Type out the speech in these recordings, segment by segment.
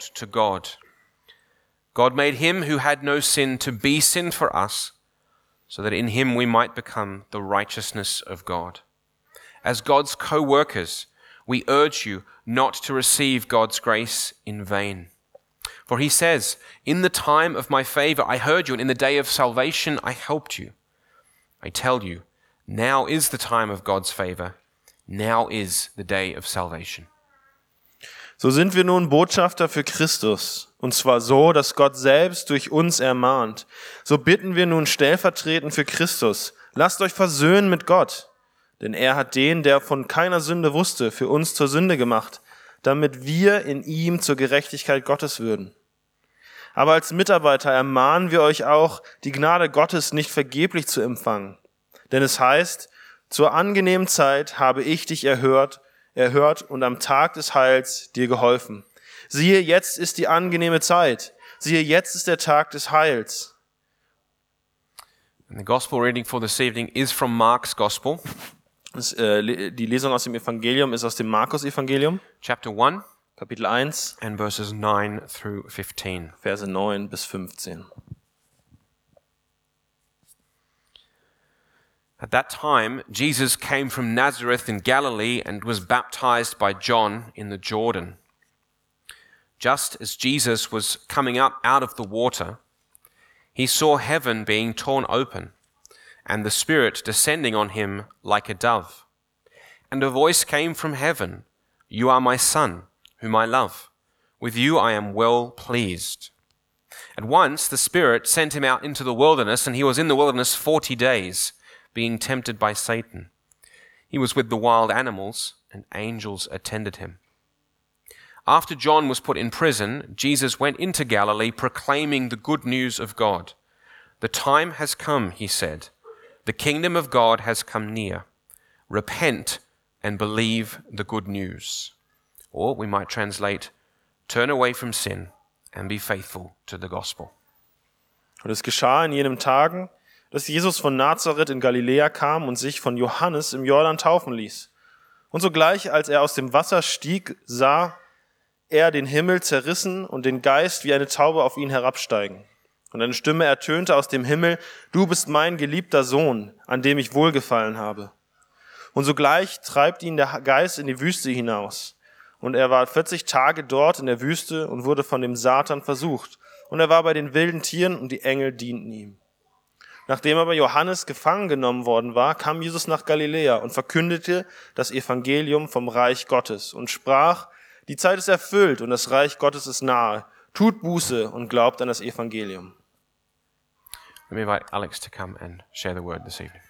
to God. God made him who had no sin to be sin for us, so that in him we might become the righteousness of God. As God's co workers, we urge you not to receive God's grace in vain. For he says, In the time of my favor I heard you, and in the day of salvation I helped you. I tell you, now is the time of God's favor. Now is the day of salvation. So sind wir nun Botschafter für Christus, und zwar so, dass Gott selbst durch uns ermahnt. So bitten wir nun stellvertretend für Christus, lasst euch versöhnen mit Gott, denn er hat den, der von keiner Sünde wusste, für uns zur Sünde gemacht, damit wir in ihm zur Gerechtigkeit Gottes würden. Aber als Mitarbeiter ermahnen wir euch auch, die Gnade Gottes nicht vergeblich zu empfangen. Denn es heißt, zur angenehmen Zeit habe ich dich erhört, erhört und am Tag des Heils dir geholfen. Siehe, jetzt ist die angenehme Zeit. Siehe, jetzt ist der Tag des Heils. And the gospel reading for this evening is from Mark's Gospel, Das, äh, die Lesung aus dem Evangelium ist aus dem Markus-Evangelium, chapter 1, Kapitel 1, and verses 9 through 15. Verse 9 bis 15. At that time, Jesus came from Nazareth in Galilee and was baptized by John in the Jordan. Just as Jesus was coming up out of the water, he saw heaven being torn open and the Spirit descending on him like a dove. And a voice came from heaven You are my Son, whom I love. With you I am well pleased. At once the Spirit sent him out into the wilderness, and he was in the wilderness forty days, being tempted by Satan. He was with the wild animals, and angels attended him. After John was put in prison, Jesus went into Galilee proclaiming the good news of God. The time has come, he said. The kingdom of God has come near. Repent and believe the good news. Or we might translate, turn away from sin and be faithful to the gospel. Und es geschah in jenen Tagen, dass Jesus von Nazareth in Galiläa kam und sich von Johannes im Jordan taufen ließ. Und sogleich, als er aus dem Wasser stieg, sah er den Himmel zerrissen und den Geist wie eine Taube auf ihn herabsteigen. Und eine Stimme ertönte aus dem Himmel, du bist mein geliebter Sohn, an dem ich wohlgefallen habe. Und sogleich treibt ihn der Geist in die Wüste hinaus. Und er war 40 Tage dort in der Wüste und wurde von dem Satan versucht. Und er war bei den wilden Tieren und die Engel dienten ihm. Nachdem aber Johannes gefangen genommen worden war, kam Jesus nach Galiläa und verkündete das Evangelium vom Reich Gottes und sprach, die Zeit ist erfüllt und das Reich Gottes ist nahe. Tut Buße und glaubt an das Evangelium. Let me invite Alex to come and share the word this evening.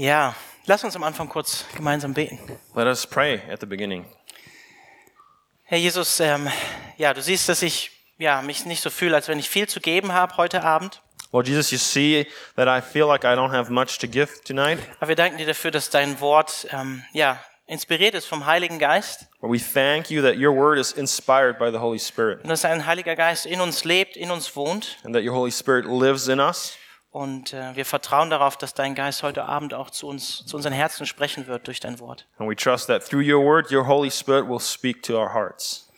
Ja, lass uns am Anfang kurz gemeinsam beten. Let us pray at the beginning. Herr Jesus, ähm, ja, du siehst, dass ich ja, mich nicht so fühle, als wenn ich viel zu geben habe heute Abend. Lord Jesus, you see that I feel like I don't have much to give tonight. Aber wir danken dir dafür, dass dein Wort ähm, ja, inspiriert ist vom Heiligen Geist But we thank you that your word is inspired by the Holy Spirit und dass ein Heiliger Geist in uns lebt, in uns wohnt. and that your Holy Spirit lives in us. Und äh, wir vertrauen darauf, dass dein Geist heute Abend auch zu uns, zu unseren Herzen sprechen wird durch dein Wort. And we trust that through your word, your Holy Spirit will speak to our hearts.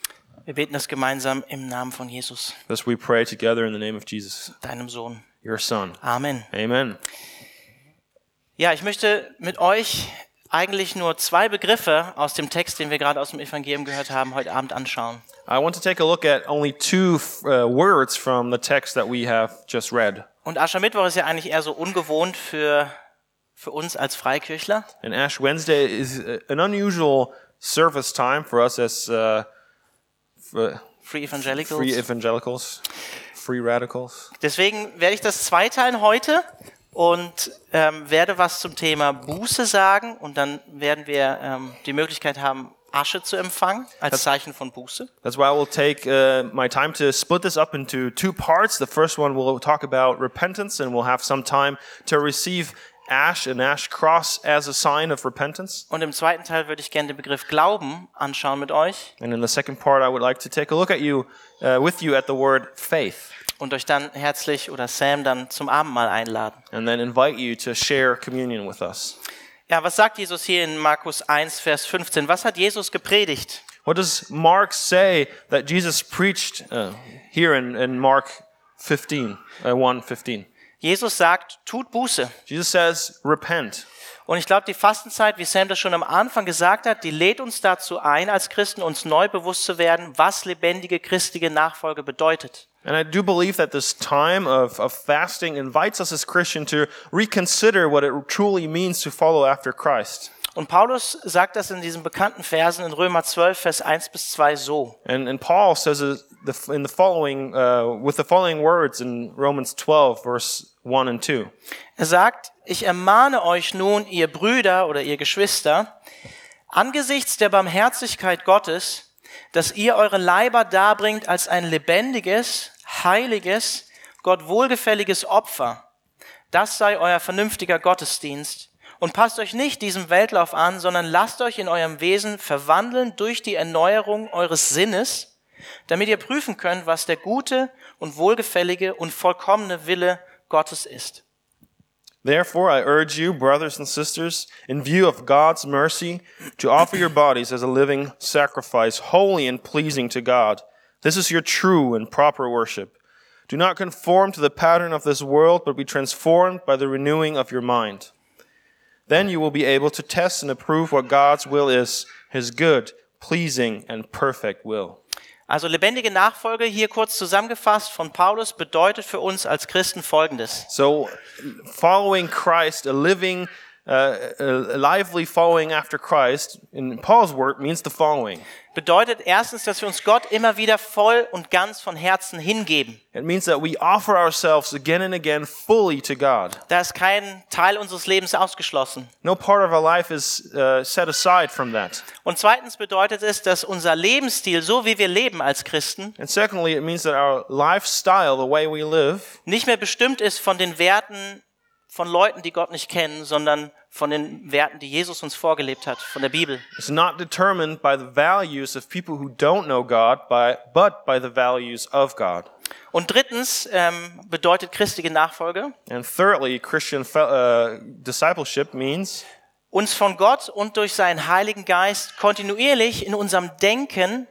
Wir beten das gemeinsam im Namen von Jesus, Thus we pray together in the name of Jesus, deinem Sohn. your Son. Amen. Amen. Ja, ich möchte mit euch eigentlich nur zwei Begriffe aus dem Text, den wir gerade aus dem Evangelium gehört haben, heute Abend anschauen. I want to take a look at only two uh, words from the text that we have just read. Und Aschermittwoch ist ja eigentlich eher so ungewohnt für, für uns als Freikirchler. And Ash Wednesday is uh, an unusual service time for us as uh, Free Evangelicals. free evangelicals, free radicals. Deswegen werde ich das zweiteilen heute und ähm, werde was zum Thema Buße sagen und dann werden wir ähm, die Möglichkeit haben, Asche zu empfangen als Zeichen von Buße. That's why I will take uh, my time to split this up into two parts. The first one will talk about repentance, and we'll have some time to receive ash, an ash cross, as a sign of repentance. Und im zweiten Teil würde ich gerne den Begriff Glauben anschauen mit euch And in the second part, I would like to take a look at you, uh, with you at the word faith, und euch dann herzlich oder Sam dann zum Abendmahl einladen. and then invite you to share communion with us. Ja, was sagt Jesus hier in Markus 1, Vers 15? Was hat Jesus gepredigt? What does Mark say that Jesus preached uh, here in, in Mark 15, uh, 1 15? Jesus sagt, tut Buße. Jesus says, repent. Und ich glaube, die Fastenzeit, wie Sam das schon am Anfang gesagt hat, die lädt uns dazu ein, als Christen uns neu bewusst zu werden, was lebendige christliche Nachfolge bedeutet. And I do believe that this time of, of fasting invites us as Christians to reconsider what it truly means to follow after Christ. Und Paulus sagt das in diesen bekannten Versen in Römer 12, Vers 1 bis 2 so. And, and Paul says in the following, uh, with the following words in Romans 12, verse 1 and 2. Er sagt, ich ermahne euch nun, ihr Brüder oder ihr Geschwister, angesichts der Barmherzigkeit Gottes, dass ihr eure Leiber darbringt als ein lebendiges, heiliges, Gott wohlgefälliges Opfer. Das sei euer vernünftiger Gottesdienst. Und passt euch nicht diesem Weltlauf an, sondern lasst euch in eurem Wesen verwandeln durch die Erneuerung eures Sinnes, damit ihr prüfen könnt, was der gute und wohlgefällige und vollkommene Wille Gottes ist. Therefore, I urge you, brothers and sisters, in view of God's mercy, to offer your bodies as a living sacrifice, holy and pleasing to God. This is your true and proper worship. Do not conform to the pattern of this world, but be transformed by the renewing of your mind. Then you will be able to test and approve what God's will is, his good, pleasing, and perfect will. Also lebendige Nachfolge, hier kurz zusammengefasst von Paulus, bedeutet für uns als Christen Folgendes. So, following Christ, a living, uh, a lively following after Christ, in Paul's work, means the following. Bedeutet erstens, dass wir uns Gott immer wieder voll und ganz von Herzen hingeben. It means that we offer ourselves again and again fully to God. Da ist kein Teil unseres Lebens ausgeschlossen. No part of our life is uh, set aside from that. Und zweitens bedeutet es, dass unser Lebensstil, so wie wir leben als Christen, And secondly, it means that our lifestyle, the way we live, nicht mehr bestimmt ist von den Werten von Leuten, die Gott nicht kennen, sondern von den Werten, die Jesus uns vorgelebt hat, von der Bibel. is not determined by the values of people who don't know God, by, but by the values of God. Und drittens ähm, bedeutet christliche Nachfolge, And thirdly, Christian uh, discipleship means uns von Gott und durch seinen Heiligen Geist kontinuierlich in unserem Denken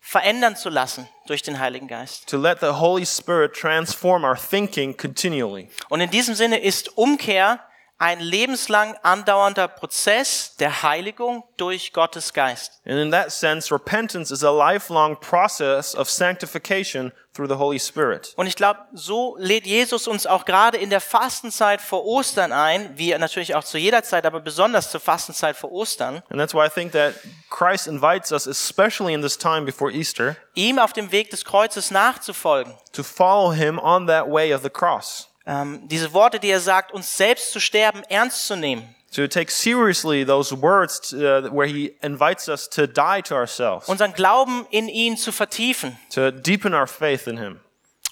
verändern zu lassen durch den Heiligen Geist. to let the Holy Spirit transform our thinking continually. Und in diesem Sinne ist Umkehr ein lebenslang andauernder Prozess der Heiligung durch Gottes Geist. And in that sense, repentance is a lifelong process of sanctification through the Holy Spirit. Und ich glaube, so lädt Jesus uns auch gerade in der Fastenzeit vor Ostern ein, wie natürlich auch zu jeder Zeit, aber besonders zur Fastenzeit vor Ostern, And that's why I think that Christ invites us, especially in this time before Easter, ihm auf dem Weg des Kreuzes nachzufolgen. to follow him on that way of the cross. Ähm, diese Worte, die er sagt, uns selbst zu sterben, ernst zu nehmen. To take seriously those words uh, where he invites us to die to ourselves, Unseren Glauben in ihn zu vertiefen. to deepen our faith in him.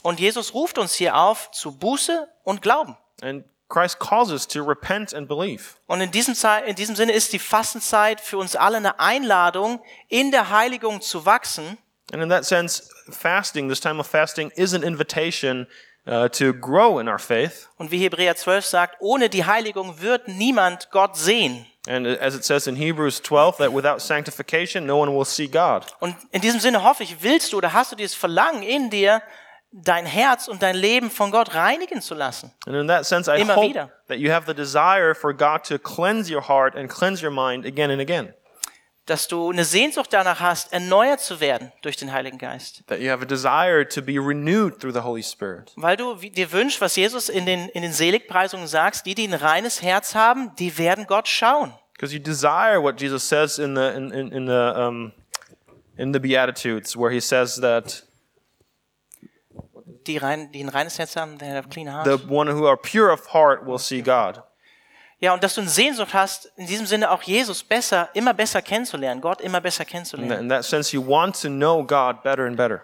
Und Jesus ruft uns hier auf zu Buße und Glauben. And Christ calls us to repent and believe. Und in diesem, Zei- in diesem Sinne ist die Fastenzeit für uns alle eine Einladung, in der Heiligung zu wachsen And in that sense, fasting, this time of fasting, is an invitation uh, to grow in our faith. Und wie Hebräer 12 sagt, ohne die Heiligung wird niemand Gott sehen. And as it says in Hebrews 12, that without sanctification, no one will see God. Und in diesem Sinne hoffe ich, willst du oder hast du dieses Verlangen in dir, dein Herz und dein Leben von Gott reinigen zu lassen? And in that sense, I Immer hope wieder. that you have the desire for God to cleanse your heart and cleanse your mind again and again. Dass du eine Sehnsucht danach hast, erneuert zu werden durch den Heiligen Geist. That you have a desire to be renewed through the Holy Spirit. Weil du dir wünschst, was Jesus in den, in den Seligpreisungen sagt, die, die ein reines Herz haben, die werden Gott schauen. Because you desire what Jesus says in the, in, in, in the, um, in the Beatitudes, where he says that Die, rein, die ein reines Herz haben, der hat clean heart. the one who are pure of heart will see God. Ja, und dass du eine Sehnsucht hast, in diesem Sinne auch Jesus besser, immer besser kennenzulernen, Gott immer besser kennenzulernen. in that sense, you want to know God better and better.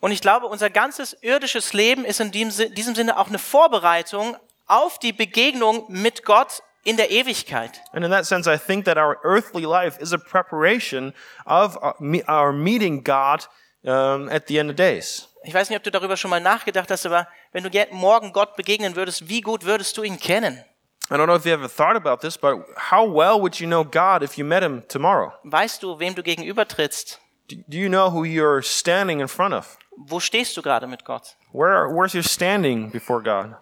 Und ich glaube, unser ganzes irdisches Leben ist in diesem, Si- diesem Sinne auch eine Vorbereitung auf die Begegnung mit Gott in der Ewigkeit. And in that sense, I think that our earthly life is a preparation of our, me- our meeting God um, at the end of days. Ich weiß nicht, ob du darüber schon mal nachgedacht hast, aber wenn du ge- morgen Gott begegnen würdest, wie gut würdest du ihn kennen? I don't know if you ever thought about this, but how well would you know God if you met him tomorrow? Weißt du, wem du gegenübertrittst? Do do you know who you're standing in front of? Wo stehst du gerade mit Gott? Where, where's your standing before God?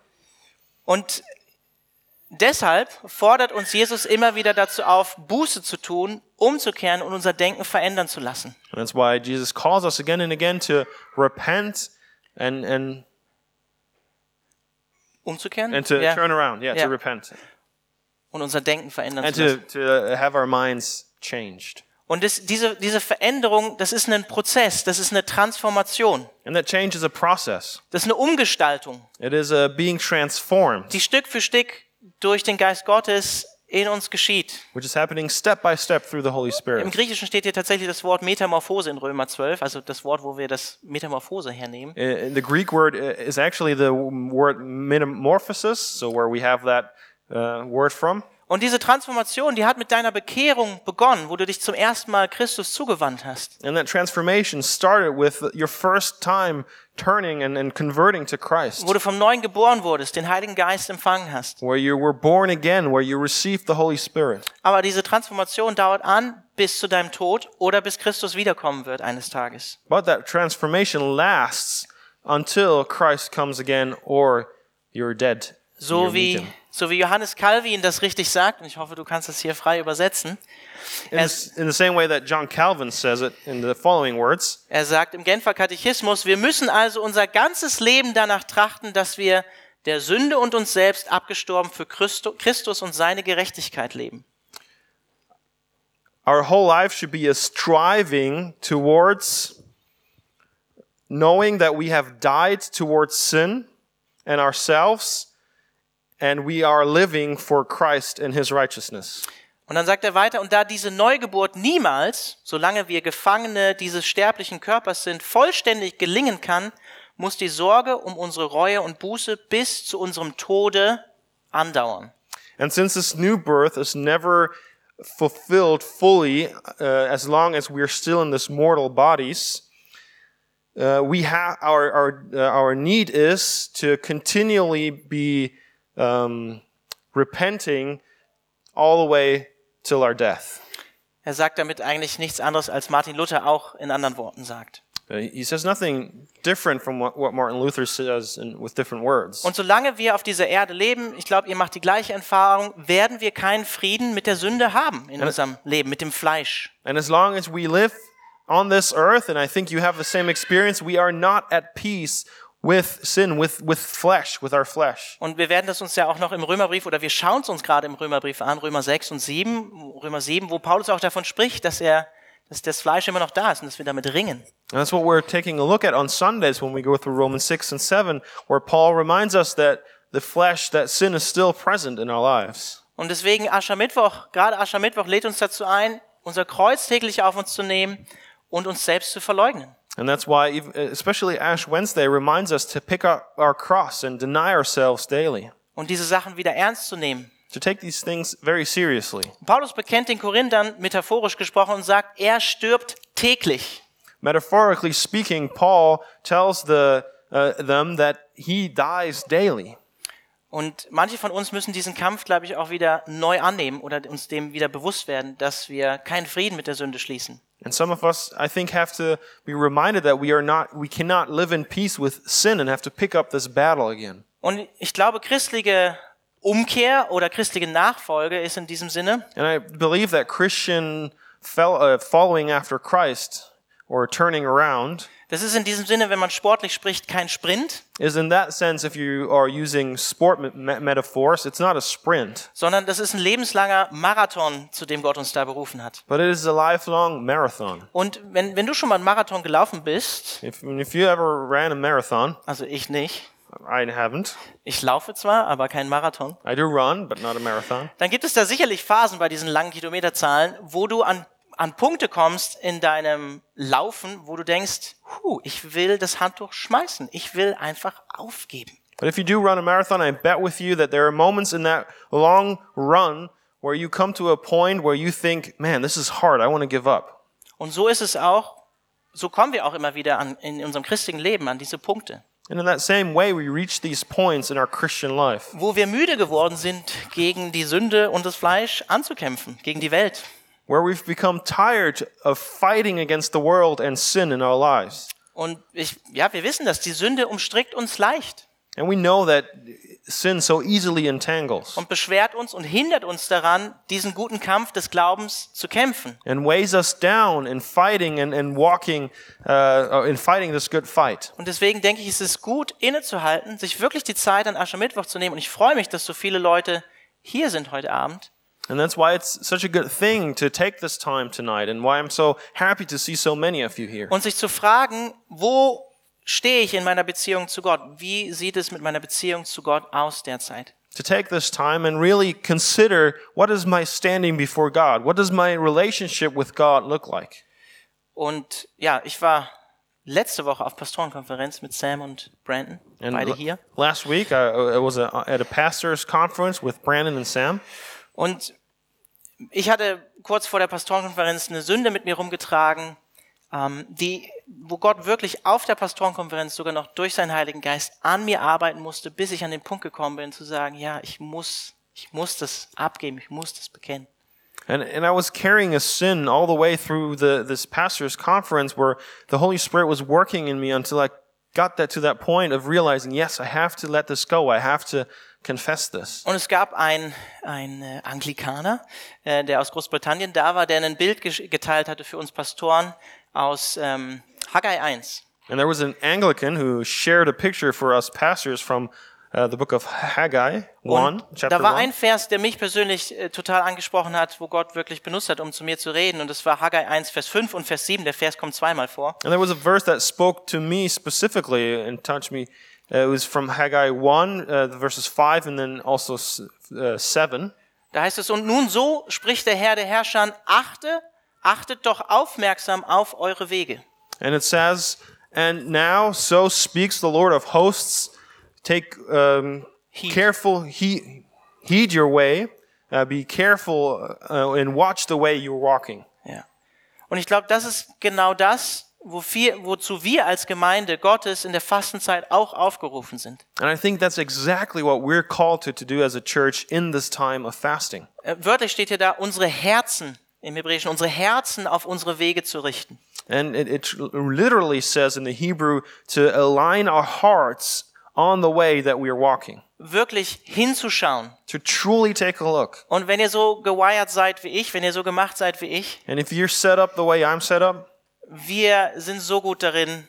Und deshalb fordert uns Jesus immer wieder dazu auf, Buße zu tun, umzukehren und unser Denken verändern zu lassen. And that's why Jesus calls us again and again to repent and, and, Umzukehren and to Ja. turn around. Yeah, Yeah. to repent. und unser Denken verändern And zu to, lassen. to have our minds changed. Und das, diese, diese Veränderung, das ist ein Prozess, das ist eine Transformation, And that change is a process. das ist eine Umgestaltung, It is a being transformed, die Stück für Stück durch den Geist Gottes in uns geschieht. which is happening step by step through the Holy Im Spirit. Griechischen steht hier tatsächlich das Wort Metamorphose in Römer 12, also das Wort, wo wir das Metamorphose hernehmen. Uh, The Greek word is actually the word metamorphosis, so where we have that uh, word from. Und diese Transformation, die hat mit deiner Bekehrung begonnen, wo du dich zum ersten Mal Christus zugewandt hast. And that transformation started with your first time turning and, and converting to Christ, Wo du vom Neuen geboren wurdest, den Heiligen Geist empfangen hast. where you were born again, where you received the Holy Spirit. Aber diese Transformation dauert an bis zu deinem Tod oder bis Christus wiederkommen wird eines Tages. But that transformation lasts until Christ comes again or you're dead. So wie, so wie Johannes Calvin das richtig sagt, und ich hoffe, du kannst das hier frei übersetzen. In, Er, the, in the same way that John Calvin says it in the following words er sagt im Genfer Katechismus, wir müssen also unser ganzes Leben danach trachten, dass wir der Sünde und uns selbst abgestorben für Christus und seine Gerechtigkeit leben. Our whole life should be a striving towards knowing that we have died towards sin and ourselves, and we are living for Christ and his righteousness. Und dann sagt er weiter, und da diese Neugeburt niemals, solange wir Gefangene dieses sterblichen Körpers sind, vollständig gelingen kann, muss die Sorge um unsere Reue und Buße bis zu unserem Tode andauern. And since this new birth is never fulfilled fully, uh, as long as we're still in this mortal bodies, uh, we have our our uh, our need is to continually be um, repenting all the way till our death. Er sagt damit eigentlich nichts anderes, als Martin Luther auch in anderen Worten sagt. Uh, he says nothing different from what, what Martin Luther says in, with different words. Und solange wir auf dieser Erde leben, ich glaube, ihr macht die gleiche Erfahrung, werden wir keinen Frieden mit der Sünde haben in unserem Leben, mit dem Fleisch. And as long as we live on this earth, and I think you have the same experience, we are not at peace with sin, with, with flesh, with our flesh. Und wir werden das uns ja auch noch im Römerbrief oder wir schauen es uns gerade im Römerbrief an, Römer 6 und 7, Römer 7, wo Paulus auch davon spricht, dass er, dass das Fleisch immer noch da ist und dass wir damit ringen. And that's what we're taking a look at on Sundays when we go through Romans 6 and 7, where Paul reminds us that the flesh, that sin is still present in our lives. Und deswegen Aschermittwoch, gerade Aschermittwoch lädt uns dazu ein, unser Kreuz täglich auf uns zu nehmen und uns selbst zu verleugnen. And that's why, ev- especially Ash Wednesday reminds us to pick up our cross and deny ourselves daily, Und diese Sachen wieder ernst zu nehmen. to take these things very seriously. Paulus bekennt den Korinthern metaphorisch gesprochen und sagt, er stirbt täglich. Metaphorically speaking, Paul tells the, uh, them that he dies daily. Und manche von uns müssen diesen Kampf, glaube ich, auch wieder neu annehmen oder uns dem wieder bewusst werden, dass wir keinen Frieden mit der Sünde schließen. And some of us, I think, have to be reminded that we are not, we cannot live in peace with sin and have to pick up this battle again. Und ich glaube, christliche Umkehr oder christliche Nachfolge ist in diesem Sinne, And I believe that Christian uh, following after Christ or turning around das ist in diesem Sinne, wenn man sportlich spricht, kein Sprint, is in that sense, if you are using sport me- me- metaphors, it's not a sprint, sondern das ist ein lebenslanger Marathon, zu dem Gott uns da berufen hat. but it is a lifelong marathon. Und wenn, wenn du schon mal einen Marathon gelaufen bist, If, if you ever ran a marathon, also ich nicht, I haven't. ich laufe zwar, aber kein Marathon, I do run, but not a marathon. dann gibt es da sicherlich Phasen bei diesen langen Kilometerzahlen, wo du an, an Punkte kommst in deinem Laufen, wo du denkst, huh, ich will das Handtuch schmeißen, ich will einfach aufgeben. But if you do run a marathon, I bet with you that there are moments in that long run where you come to a point where you think, man, this is hard. I want to give up. Und so ist es auch, so kommen wir auch immer wieder an, in unserem christlichen Leben an diese Punkte, And in that same way, we reach these points in our Christian life wo wir müde geworden sind, gegen die Sünde und das Fleisch anzukämpfen, gegen die Welt. Where we've become tired of fighting against the world and sin in our lives. Und ich, ja, wir wissen das, die Sünde umstrickt uns leicht And we know that sin so easily entangles und beschwert uns und hindert uns daran, diesen guten Kampf des Glaubens zu kämpfen. and weighs us down in fighting and, and walking, uh, in fighting this good fight. Und deswegen denke ich, es ist gut, innezuhalten, sich wirklich die Zeit an Aschermittwoch zu nehmen. Und ich freue mich, dass so viele Leute hier sind heute Abend. And that's why it's such a good thing to take this time tonight and why I'm so happy to see so many of you here. Und sich zu fragen, wo stehe ich in meiner Beziehung zu Gott? Wie sieht es mit meiner Beziehung zu Gott aus derzeit? To take this time and really consider what is my standing before God? What does my relationship with God look like? Und ja, ich war letzte Woche auf Pastorenkonferenz mit Sam und Brandon, And beide hier. last week I, was a, at a pastor's conference with Brandon and Sam. Und ich hatte kurz vor der Pastorenkonferenz eine Sünde mit mir rumgetragen, ähm, die, wo Gott wirklich auf der Pastorenkonferenz sogar noch durch seinen Heiligen Geist an mir arbeiten musste, bis ich an den Punkt gekommen bin, zu sagen, ja, ich muss, ich muss das abgeben, ich muss das bekennen. And, and I was carrying a sin all the way through the, this pastor's conference where the Holy Spirit was working in me until I got that to that point of realizing, yes, I have to let this go. I have to confess this. Und es gab einen äh, Anglikaner, äh, der aus Großbritannien da war, der ein Bild geteilt hatte für uns Pastoren aus ähm, Haggai 1. And there was an Anglican who shared a picture for us pastors from uh, the book of Haggai 1, Und chapter da war 1. ein Vers, der mich persönlich äh, total angesprochen hat, wo Gott wirklich benutzt hat, um zu mir zu reden. Und das war Haggai 1, Vers 5 und Vers 7. Der Vers kommt zweimal vor. And there was a verse that spoke to me specifically and touched me. Uh, it was from Haggai 1, uh, verses 5 and then also s- uh, 7. Da heißt es, und nun so spricht der Herr der Herrscher, achte, achtet doch aufmerksam auf eure Wege. And it says, And now so speaks the Lord of hosts, take um, Heed. careful, he, heed your way, uh, be careful uh, and watch the way you're walking. Ja. Und ich glaube, das ist genau das, wofür, wozu wir als Gemeinde Gottes in der Fastenzeit auch aufgerufen sind. And I think that's exactly what we're called to, to do as a church in this time of fasting. Äh, Wörtlich steht hier da, unsere Herzen, im Hebräischen, unsere Herzen auf unsere Wege zu richten. And it, it literally says in the Hebrew to align our hearts on the way that we are walking, Wirklich hinzuschauen. to truly take a look. Und wenn ihr so gewired seid wie ich, wenn ihr so gemacht seid wie ich, And if you're set up the way I'm set up, wir sind so gut darin,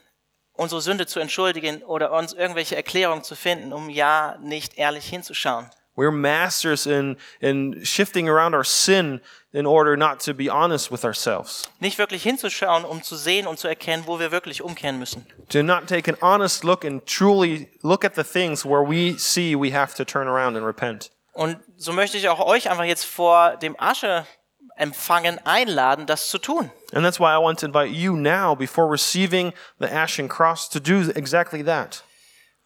unsere Sünde zu entschuldigen oder uns irgendwelche Erklärungen zu finden, um ja nicht ehrlich hinzuschauen. We're masters in, in shifting around our sin in order not to be honest with ourselves, Nicht wirklich hinzuschauen, um zu sehen und zu erkennen, wo wir wirklich umkehren müssen. to not take an honest look and truly look at the things where we see we have to turn around and repent. Und so möchte ich auch euch einfach jetzt vor dem Asche empfangen einladen, das zu tun. And that's why I want to invite you now, before receiving the Ashen Cross, to do exactly that.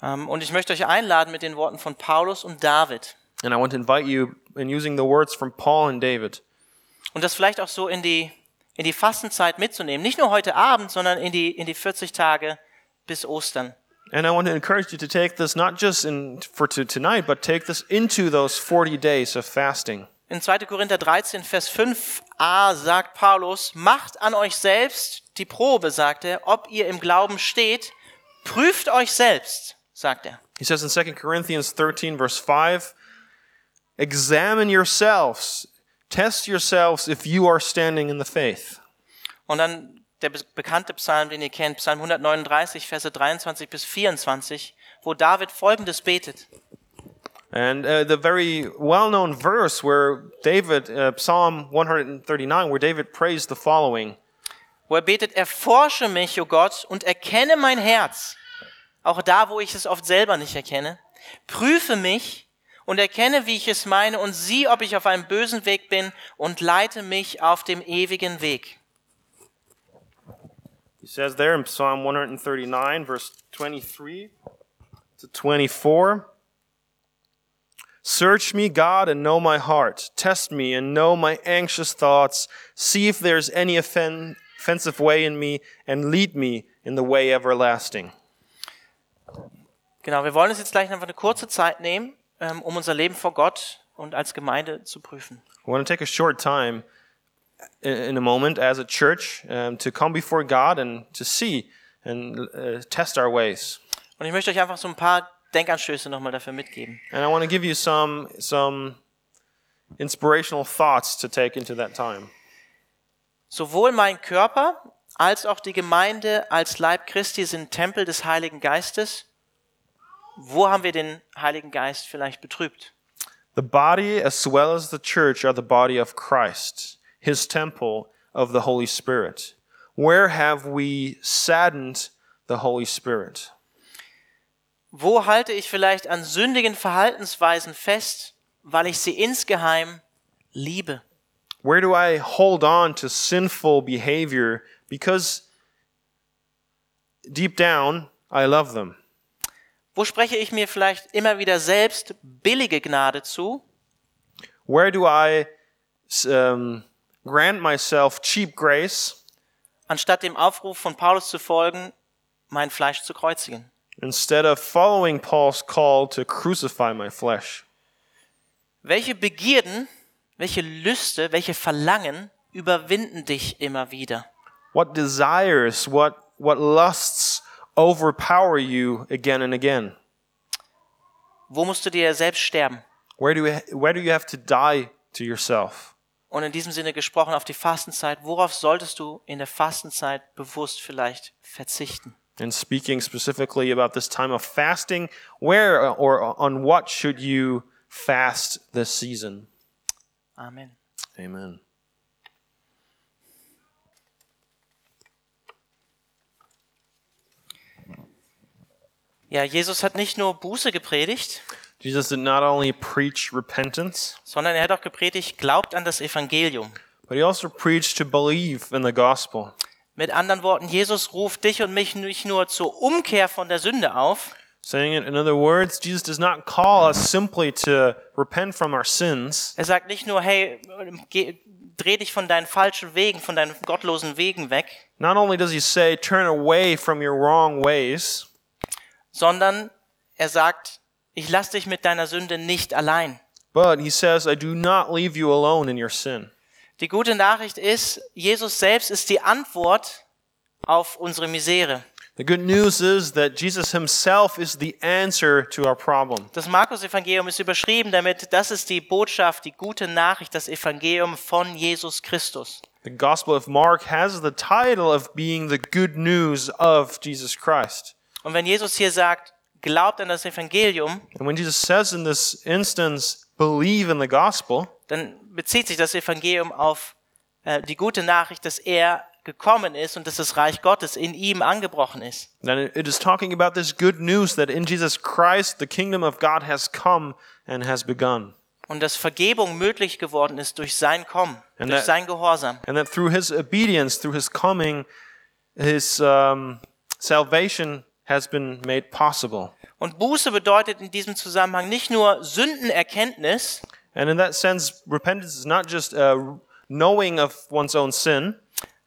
Ähm, Und ich möchte euch einladen mit den Worten von Paulus und David. And I want to invite you in using the words from Paul and David. Und das vielleicht auch so in die, in die Fastenzeit mitzunehmen. Nicht nur heute Abend, sondern in die, in die 40 Tage bis Ostern. And I want to encourage you to take this not just in, for to tonight, but take this into those 40 days of fasting. In 2. Korinther 13, Vers 5a sagt Paulus, macht an euch selbst die Probe, sagt er, ob ihr im Glauben steht. Prüft euch selbst, sagt er. He says in 2 Corinthians 13, verse 5, examine yourselves, test yourselves if you are standing in the faith. Und dann der be bekannte Psalm, den ihr kennt, Psalm 139, Verse 23 bis 24, wo David Folgendes betet. And uh, the very well known verse where David, uh, Psalm 139, where David prays the following wo er betet, erforsche mich, o Gott, und erkenne mein Herz, auch da, wo ich es oft selber nicht erkenne. Prüfe mich und erkenne, wie ich es meine, und sieh, ob ich auf einem bösen Weg bin, und leite mich auf dem ewigen Weg. He says there in Psalm 139, verse 23 to 24. Search me, God, and know my heart. Test me and know my anxious thoughts. See if there's any offen- offensive way in me, and lead me in the way everlasting. Genau, wir wollen uns jetzt gleich einfach eine kurze Zeit nehmen, um unser Leben vor Gott und als Gemeinde zu prüfen. I want to take a short time in, in a moment as a church um, to come before God and to see and uh, test our ways. Und ich möchte euch einfach so ein paar Denkanstöße nochmal dafür mitgeben. And I want to give you some some inspirational thoughts to take into that time. Sowohl mein Körper als auch die Gemeinde als Leib Christi sind Tempel des Heiligen Geistes. Wo haben wir den Heiligen Geist vielleicht betrübt? The body as well as the church are the body of Christ, his temple of the Holy Spirit. Where have we saddened the Holy Spirit? Wo halte ich vielleicht an sündigen Verhaltensweisen fest, weil ich sie insgeheim liebe? Where do I hold on to sinful behavior because deep down I love them? Wo spreche ich mir vielleicht immer wieder selbst billige Gnade zu, Where do I um, grant myself cheap grace anstatt dem Aufruf von Paulus zu folgen, mein Fleisch zu kreuzigen? instead of following Paul's call to crucify my flesh? Welche Begierden, welche Lüste, welche Verlangen überwinden dich immer wieder? What desires, what, what lusts overpower you again and again? Wo musst du dir selbst sterben? Where do, you, where do you have to die to yourself? Und in diesem Sinne gesprochen auf die Fastenzeit, worauf solltest du in der Fastenzeit bewusst vielleicht verzichten? And speaking specifically about this time of fasting, where or on what should you fast this season? Amen. Amen. Ja, Jesus hat nicht nur Buße gepredigt, Jesus did not only preach repentance, sondern er hat auch gepredigt, glaubt an das Evangelium. but he also preached to believe in the gospel. Mit anderen Worten, Jesus ruft dich und mich nicht nur zur Umkehr von der Sünde auf, Saying it in other words, Jesus does not call us simply to repent from our sins. er sagt nicht nur, hey, geh, dreh dich von deinen falschen Wegen, von deinen gottlosen Wegen weg, Not only does he say, turn away from your wrong ways, sondern er sagt, ich lass dich mit deiner Sünde nicht allein. but he says, I do not leave you alone in your sin. Die gute Nachricht ist, Jesus selbst ist die Antwort auf unsere Misere. The good news is that Jesus himself is the answer to our problem. Das Markus-Evangelium ist überschrieben damit, das ist die Botschaft, die gute Nachricht, das Evangelium von Jesus Christus. The Gospel of Mark has the title of being the good news of Jesus Christ. Und wenn Jesus hier sagt, glaubt an das Evangelium, And when Jesus says in this instance, believe in the gospel, dann bezieht sich das Evangelium auf äh, die gute Nachricht, dass er gekommen ist und dass das Reich Gottes in ihm angebrochen ist. then it is talking about this good news that in Jesus Christ the kingdom of God has come and has begun. Und dass Vergebung möglich geworden ist durch sein Kommen, And durch that- sein Gehorsam. And that through his obedience, through his coming, his um, salvation has been made possible. Und Buße bedeutet in diesem Zusammenhang nicht nur Sündenerkenntnis, And in that sense, repentance is not just uh, knowing of one's own sin,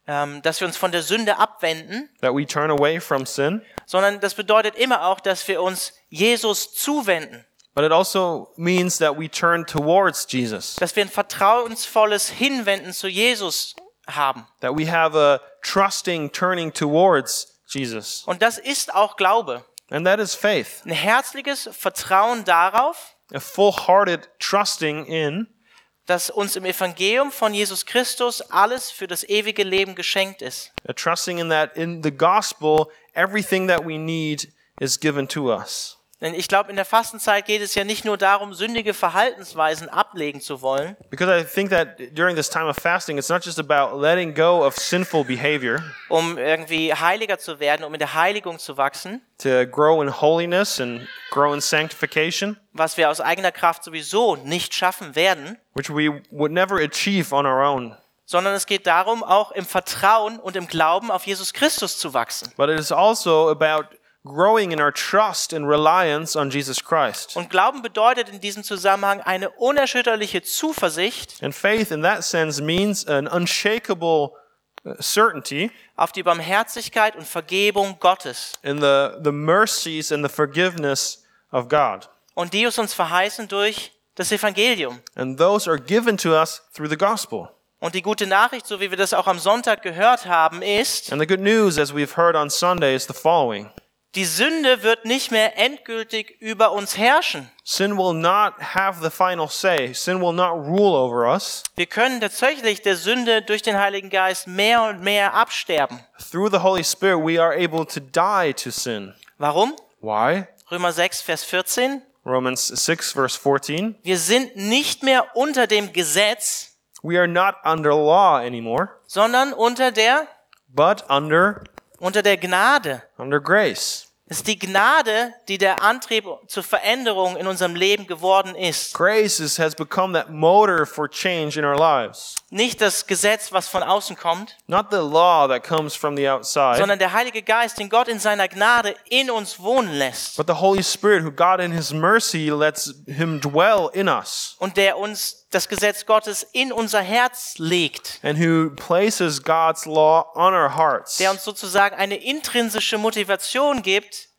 ähm, dass wir uns von der Sünde abwenden, that we turn away from sin, sondern das bedeutet immer auch, dass wir uns Jesus zuwenden, but it also means that we turn towards Jesus, dass wir ein vertrauensvolles Hinwenden zu Jesus haben. that we have a trusting turning towards Jesus. Und das ist auch Glaube. And that is faith, Ein herzliches Vertrauen darauf, a full hearted trusting in dass uns im Evangelium von Jesus Christus alles für das ewige Leben geschenkt ist. a trusting in that in the gospel, everything that we need is given to us. Denn ich glaube, in der Fastenzeit geht es ja nicht nur darum, sündige Verhaltensweisen ablegen zu wollen, Because I think that during this time of fasting, it's not just about letting go of sinful behavior. Um irgendwie heiliger zu werden, um in der Heiligung zu wachsen, to grow in holiness and grow in sanctification, was wir aus eigener Kraft sowieso nicht schaffen werden, which we would never achieve on our own. sondern es geht darum, auch im Vertrauen und im Glauben auf Jesus Christus zu wachsen. But it is also about growing in our trust and reliance on Jesus Christ. Und Glauben bedeutet in diesem Zusammenhang eine unerschütterliche Zuversicht And faith in that sense means an unshakable uh, certainty auf die Barmherzigkeit und Vergebung Gottes. in the, the mercies and the forgiveness of God. Und die ist uns verheißen durch das Evangelium. And those are given to us through the gospel. Und die gute Nachricht, so wie wir das auch am Sonntag gehört haben, ist, And the good news, as we've heard on Sunday, is the following die Sünde wird nicht mehr endgültig über uns herrschen. Sin will not have the final say, sin will not rule over us. Wir können tatsächlich der Sünde durch den Heiligen Geist mehr und mehr absterben. Through the Holy Spirit, we are able to die to sin. Warum? Why? Römer 6, Vers 14. Romans 6, verse 14. Wir sind nicht mehr unter dem Gesetz, We are not under law anymore, sondern unter der, but under, unter der Gnade. under grace. Es ist die Gnade, die der Antrieb zur Veränderung in unserem Leben geworden ist. Grace is, has become that motor for change in our lives. Nicht das Gesetz, was von außen kommt, Not the law that comes from the outside, sondern der Heilige Geist, den Gott in seiner Gnade in uns wohnen lässt but the Holy Spirit, who God in His mercy lets Him dwell in us, und der uns das Gesetz Gottes in unser Herz legt, and who places God's law on our hearts, der uns sozusagen eine intrinsische Motivation gibt,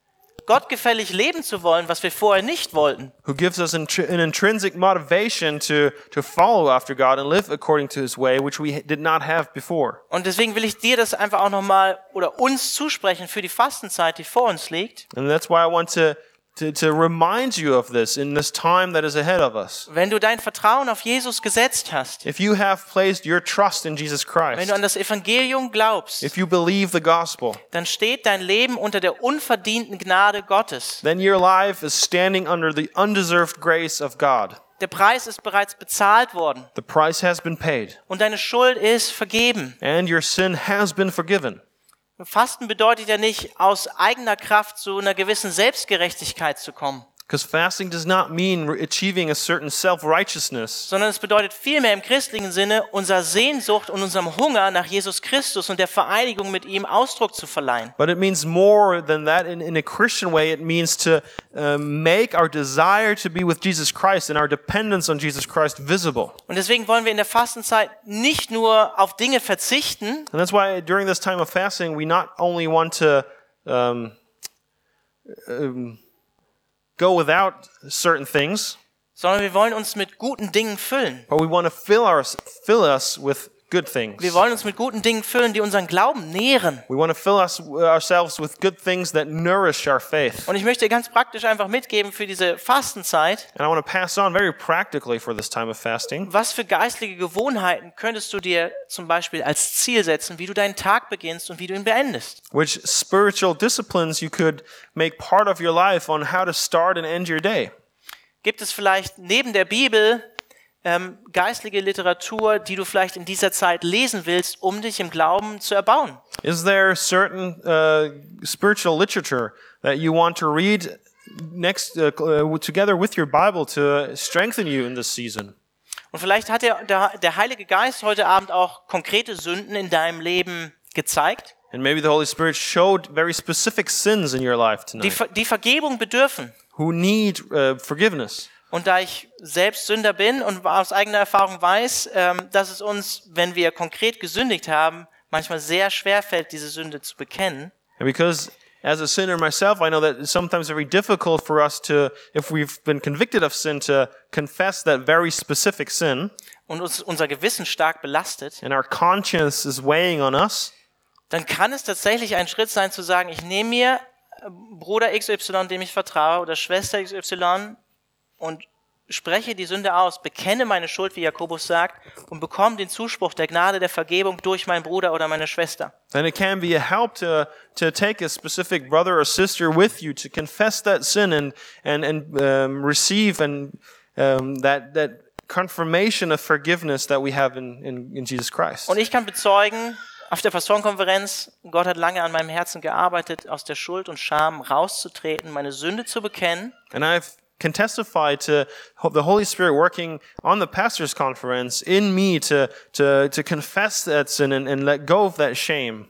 gottgefällig leben zu wollen, was wir vorher nicht wollten. who gives us an intrinsic motivation to, to follow after God and live according to His way, which we did not have before. Und deswegen will ich dir das einfach auch nochmal oder uns zusprechen für die Fastenzeit, die vor uns liegt. And that's why I want to, to, to remind you of this in this time that is ahead of us. Wenn du dein Vertrauen auf Jesus gesetzt hast, If you have placed your trust in Jesus wenn Christ, du an das Evangelium glaubst, if you believe the gospel, dann steht dein Leben unter der unverdienten Gnade Gottes. then your life is standing under the undeserved grace of God. Der Preis ist bereits bezahlt worden The price has been paid, und deine Schuld ist vergeben. and your sin has been forgiven. Fasten bedeutet ja nicht, aus eigener Kraft zu einer gewissen Selbstgerechtigkeit zu kommen, Because fasting does not mean achieving a certain self righteousness, sondern es bedeutet vielmehr im christlichen Sinne, unserer Sehnsucht und unserem Hunger nach Jesus Christus und der Vereinigung mit ihm Ausdruck zu verleihen. but it means more than that. In, in a Christian way, it means to uh, make our desire to be with Jesus Christ and our dependence on Jesus Christ visible. Und deswegen wollen wir in der Fastenzeit nicht nur auf Dinge verzichten, And that's why during this time of fasting, we not only want to um, um, go without certain things, sondern wir wollen uns mit guten Dingen füllen. but we want to fill, our, fill us with good things. Wir wollen uns mit guten Dingen füllen, die unseren Glauben nähren. We want to fill us ourselves with good things that nourish our faith. Und ich möchte ganz praktisch einfach mitgeben für diese Fastenzeit, And I want to pass on very practically for this time of fasting. was für geistliche Gewohnheiten könntest du dir zum Beispiel als Ziel setzen, wie du deinen Tag beginnst und wie du ihn beendest. Which spiritual disciplines you could make part of your life on how to start and end your day. Gibt es vielleicht neben der Bibel ähm, geistliche Literatur, die du vielleicht in dieser Zeit lesen willst, um dich im Glauben zu erbauen? Is there certain uh, spiritual literature that you want to read next uh, uh, together with your Bible to strengthen you in this season? Und vielleicht hat der, der, der Heilige Geist heute Abend auch konkrete Sünden in deinem Leben gezeigt, And maybe the Holy Spirit showed very specific sins in your life die, tonight Ver- die Vergebung bedürfen. who need uh, forgiveness. Und da ich selbst Sünder bin und aus eigener Erfahrung weiß, ähm, dass es uns, wenn wir konkret gesündigt haben, manchmal sehr schwer fällt, diese Sünde zu bekennen, And because as a sinner myself, I know that it's sometimes very difficult for us to, if we've been convicted of sin, to confess that very specific sin. und uns unser Gewissen stark belastet, And our conscience is weighing on us. dann kann es tatsächlich ein Schritt sein zu sagen, ich nehme mir äh, Bruder XY, dem ich vertraue, oder Schwester XY und spreche die Sünde aus, bekenne meine Schuld, wie Jakobus sagt, und bekomme den Zuspruch der Gnade der Vergebung durch meinen Bruder oder meine Schwester. Then it can be a help to, to take a specific brother or sister with you to confess that sin and, and, and um, receive and, um, that, that confirmation of forgiveness that we have in, in, in Jesus Christ. Und ich kann bezeugen, auf der Pastorenkonferenz, Gott hat lange an meinem Herzen gearbeitet, aus der Schuld und Scham rauszutreten, meine Sünde zu bekennen And I can testify to the Holy Spirit working on the pastors' conference in me to, to, to confess that sin and, and let go of that shame.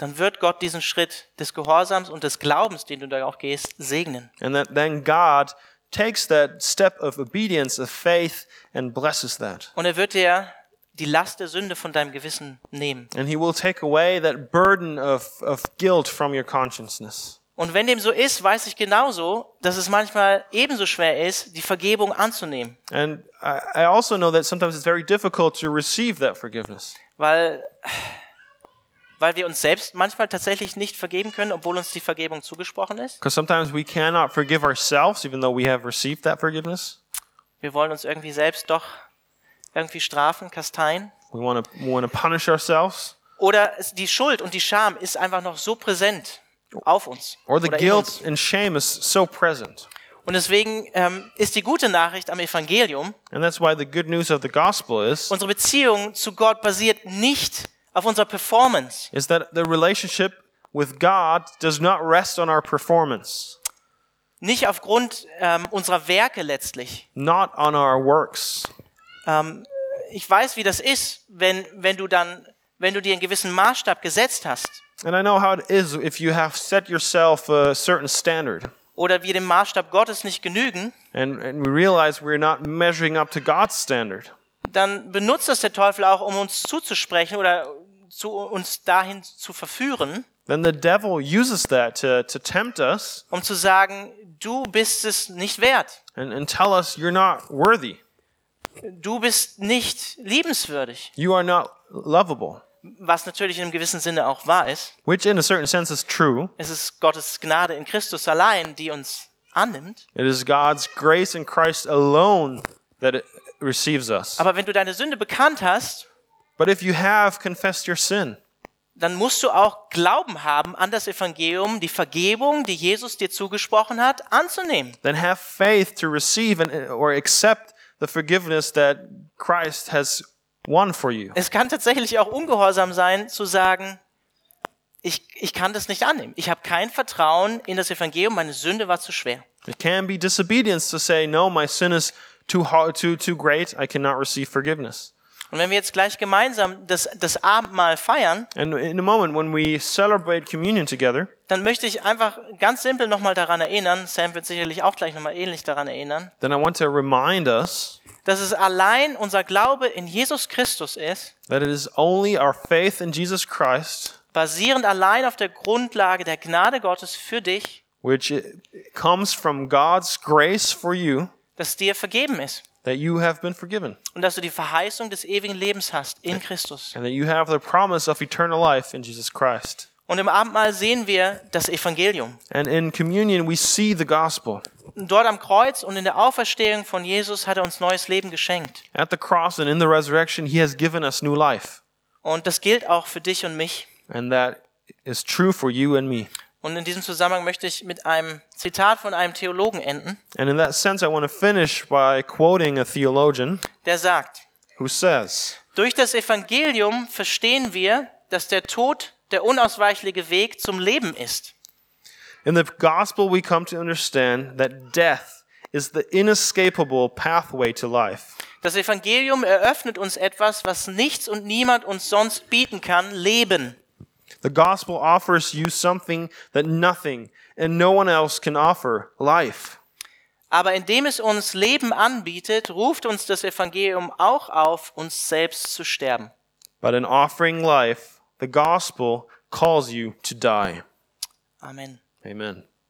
dann wird Gott diesen Schritt des Gehorsams und des Glaubens, den du da auch gehst, segnen. And that then God takes that step of obedience, of faith, and blesses that. Und er wird dir die Last der Sünde von deinem Gewissen nehmen. And He will take away that burden of, of guilt from your consciousness. Und wenn dem so ist, weiß ich genauso, dass es manchmal ebenso schwer ist, die Vergebung anzunehmen. And I, I also know that sometimes it's very difficult to receive that forgiveness. Weil, weil wir uns selbst manchmal tatsächlich nicht vergeben können, obwohl uns die Vergebung zugesprochen ist. Because sometimes we cannot forgive ourselves, even though we have received that forgiveness. Wir wollen uns irgendwie selbst doch irgendwie strafen, kasteien. We want to we want to punish ourselves, Oder die Schuld und die Scham ist einfach noch so präsent auf uns. or the guilt and shame is so present. Und deswegen ähm, ist die gute Nachricht am Evangelium, And that's why the good news of the gospel is unsere Beziehung zu Gott basiert nicht auf unserer Performance, is that the relationship with God does not rest on our performance, nicht aufgrund ähm, unserer Werke letztlich. not on our works. Ähm, ich weiß, wie das ist, wenn, wenn du dann, wenn du dir einen gewissen Maßstab gesetzt hast And I know how it is if you have set yourself a certain standard oder wir dem Maßstab Gottes nicht genügen, and, and we realize we're not measuring up to God's standard. dann benutzt das der Teufel auch, um uns zuzusprechen oder zu uns dahin zu verführen, Then the devil uses that to, to tempt us um zu sagen, du bist es nicht wert. and, and tell us you're not worthy. Du bist nicht liebenswürdig. You are not lovable, Was natürlich in einem gewissen Sinne auch wahr ist. which in a certain sense is true. Es ist Gottes Gnade in Christus allein, die uns annimmt. It is God's grace in Christ alone that it receives us. Aber wenn du deine Sünde bekannt hast, But if you have confessed your sin, dann musst du auch Glauben haben an das Evangelium, die Vergebung, die Jesus dir zugesprochen hat, anzunehmen. then have faith to receive and, or accept the forgiveness that Christ has won for you. Es kann tatsächlich auch ungehorsam sein, zu sagen, ich, ich kann das nicht annehmen. Ich habe kein Vertrauen in das Evangelium, meine Sünde war zu schwer. It can be disobedience to say, no, my sin is too hard, too, too great. I cannot receive forgiveness. Und wenn wir jetzt gleich gemeinsam das, das Abendmahl feiern, And in a moment when we celebrate communion together, dann möchte ich einfach ganz simpel nochmal daran erinnern, Sam wird sicherlich auch gleich nochmal ähnlich daran erinnern, then I want to remind us dass es allein unser Glaube in Jesus Christus ist, that it is only our faith in Jesus Christ, basierend allein auf der Grundlage der Gnade Gottes für dich, which comes from God's grace for you, dass dir vergeben ist that you have been forgiven. und dass du die Verheißung des ewigen Lebens hast in Christus. and that you have the promise of eternal life in Jesus Christ. Und im Abendmahl sehen wir das Evangelium. And in communion, we see the gospel. Dort am Kreuz und in der Auferstehung von Jesus hat er uns neues Leben geschenkt. At the cross and in the resurrection, he has given us new life. Und das gilt auch für dich und mich. And that is true for you and me. Und in diesem Zusammenhang möchte ich mit einem Zitat von einem Theologen enden, And in that sense, I want to finish by quoting a theologian der sagt, who says, durch das Evangelium verstehen wir, dass der Tod der unausweichliche Weg zum Leben ist. In the gospel, we come to understand that death is the inescapable pathway to life. Das Evangelium eröffnet uns etwas, was nichts und niemand uns sonst bieten kann, Leben. The gospel offers you something that nothing and no one else can offer life. Aber indem es uns Leben anbietet, ruft uns das Evangelium auch auf, uns selbst zu sterben. But in offering life, the gospel calls you to die. Amen. Amen.